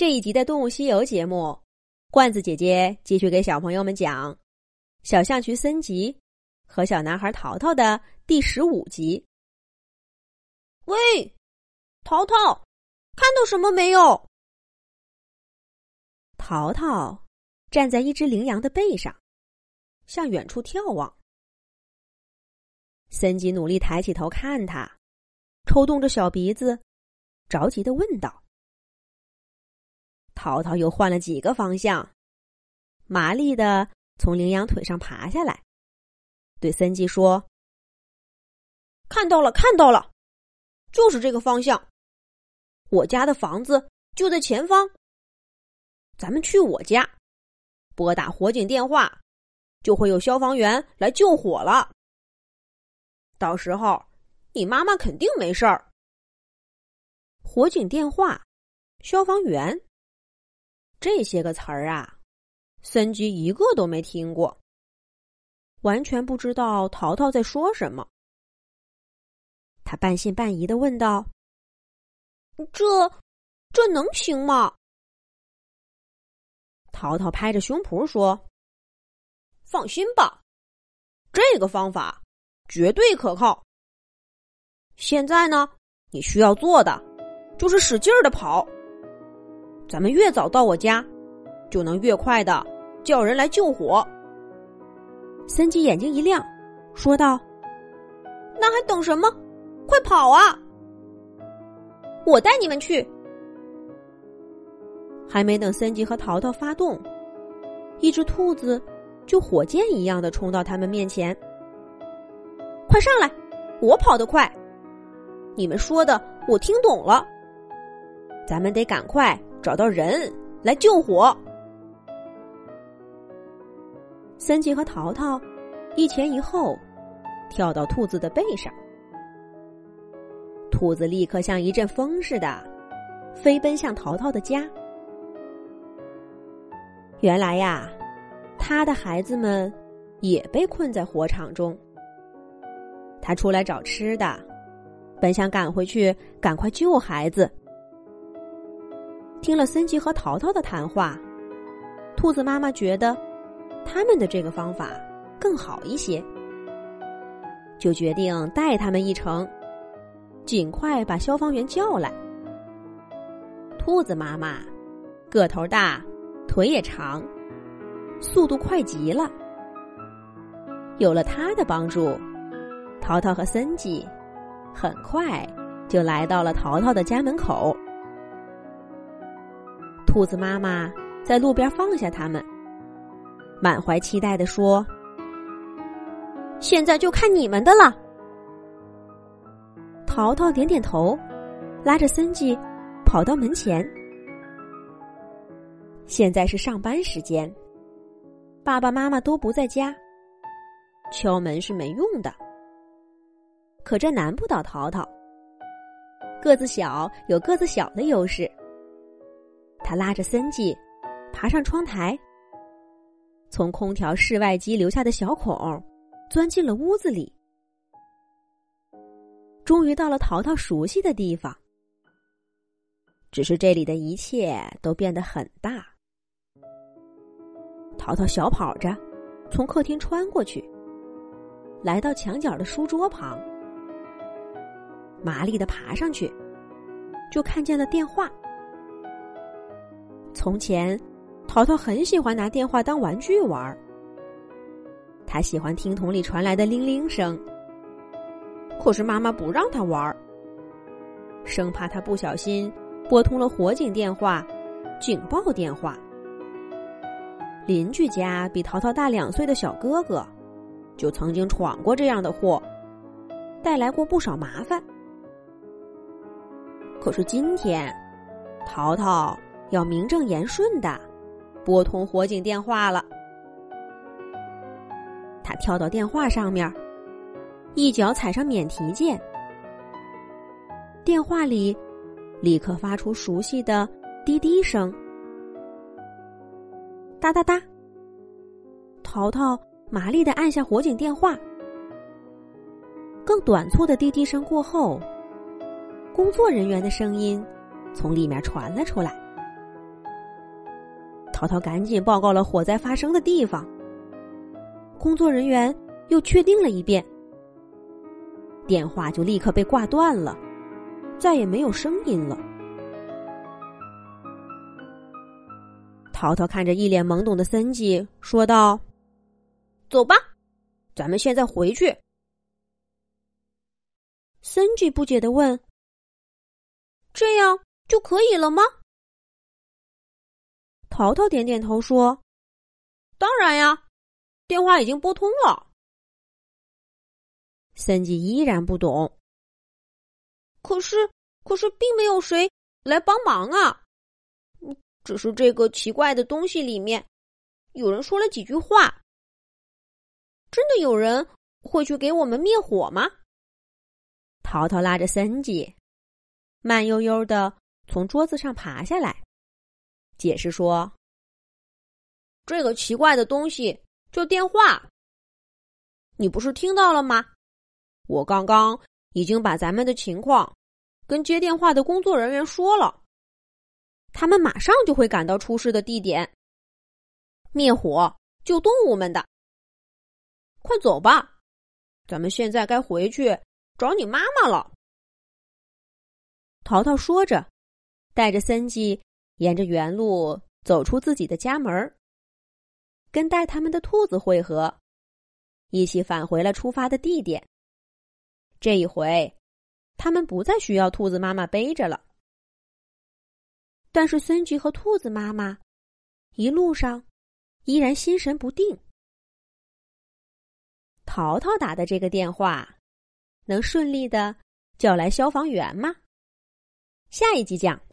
这一集的《动物西游》节目，罐子姐姐继续给小朋友们讲《小象群森吉和小男孩淘淘》的第十五集。喂，淘淘，看到什么没有？淘淘站在一只羚羊的背上，向远处眺望。森吉努力抬起头看他，抽动着小鼻子，着急的问道：“淘淘又换了几个方向，麻利的从羚羊腿上爬下来，对森吉说：‘看到了，看到了，就是这个方向。我家的房子就在前方。’”咱们去我家，拨打火警电话，就会有消防员来救火了。到时候，你妈妈肯定没事儿。火警电话、消防员，这些个词儿啊，森吉一个都没听过，完全不知道淘淘在说什么。他半信半疑的问道：“这，这能行吗？”淘淘拍着胸脯说：“放心吧，这个方法绝对可靠。现在呢，你需要做的就是使劲儿的跑。咱们越早到我家，就能越快的叫人来救火。”森吉眼睛一亮，说道：“那还等什么？快跑啊！我带你们去。”还没等森吉和淘淘发动，一只兔子就火箭一样的冲到他们面前。快上来，我跑得快。你们说的我听懂了。咱们得赶快找到人来救火。森吉和淘淘一前一后跳到兔子的背上，兔子立刻像一阵风似的飞奔向淘淘的家。原来呀，他的孩子们也被困在火场中。他出来找吃的，本想赶回去赶快救孩子。听了森吉和淘淘的谈话，兔子妈妈觉得他们的这个方法更好一些，就决定带他们一程，尽快把消防员叫来。兔子妈妈个头大。腿也长，速度快极了。有了他的帮助，淘淘和森吉很快就来到了淘淘的家门口。兔子妈妈在路边放下他们，满怀期待的说：“现在就看你们的了。”淘淘点点头，拉着森吉跑到门前。现在是上班时间，爸爸妈妈都不在家，敲门是没用的。可这难不倒淘淘，个子小有个子小的优势。他拉着森吉爬上窗台，从空调室外机留下的小孔钻进了屋子里，终于到了淘淘熟悉的地方。只是这里的一切都变得很大。淘淘小跑着，从客厅穿过去，来到墙角的书桌旁，麻利的爬上去，就看见了电话。从前，淘淘很喜欢拿电话当玩具玩儿他喜欢听筒里传来的铃铃声，可是妈妈不让他玩儿生怕他不小心拨通了火警电话、警报电话。邻居家比淘淘大两岁的小哥哥，就曾经闯过这样的祸，带来过不少麻烦。可是今天，淘淘要名正言顺的拨通火警电话了。他跳到电话上面，一脚踩上免提键，电话里立刻发出熟悉的滴滴声。哒哒哒！淘淘麻利的按下火警电话。更短促的滴滴声过后，工作人员的声音从里面传了出来：“淘淘赶紧报告了火灾发生的地方。工作人员又确定了一遍，电话就立刻被挂断了，再也没有声音了。淘淘看着一脸懵懂的森吉，说道：“走吧，咱们现在回去。”森吉不解的问：“这样就可以了吗？”淘淘点点头说：“当然呀。”电话已经拨通了，森吉依然不懂。可是，可是并没有谁来帮忙啊！只是这个奇怪的东西里面，有人说了几句话。真的有人会去给我们灭火吗？淘淘拉着森吉，慢悠悠的从桌子上爬下来，解释说：“这个奇怪的东西。”就电话，你不是听到了吗？我刚刚已经把咱们的情况跟接电话的工作人员说了，他们马上就会赶到出事的地点，灭火救动物们的。快走吧，咱们现在该回去找你妈妈了。淘淘说着，带着森吉沿着原路走出自己的家门跟带他们的兔子会合，一起返回了出发的地点。这一回，他们不再需要兔子妈妈背着了。但是孙菊和兔子妈妈一路上依然心神不定。淘淘打的这个电话，能顺利的叫来消防员吗？下一集讲。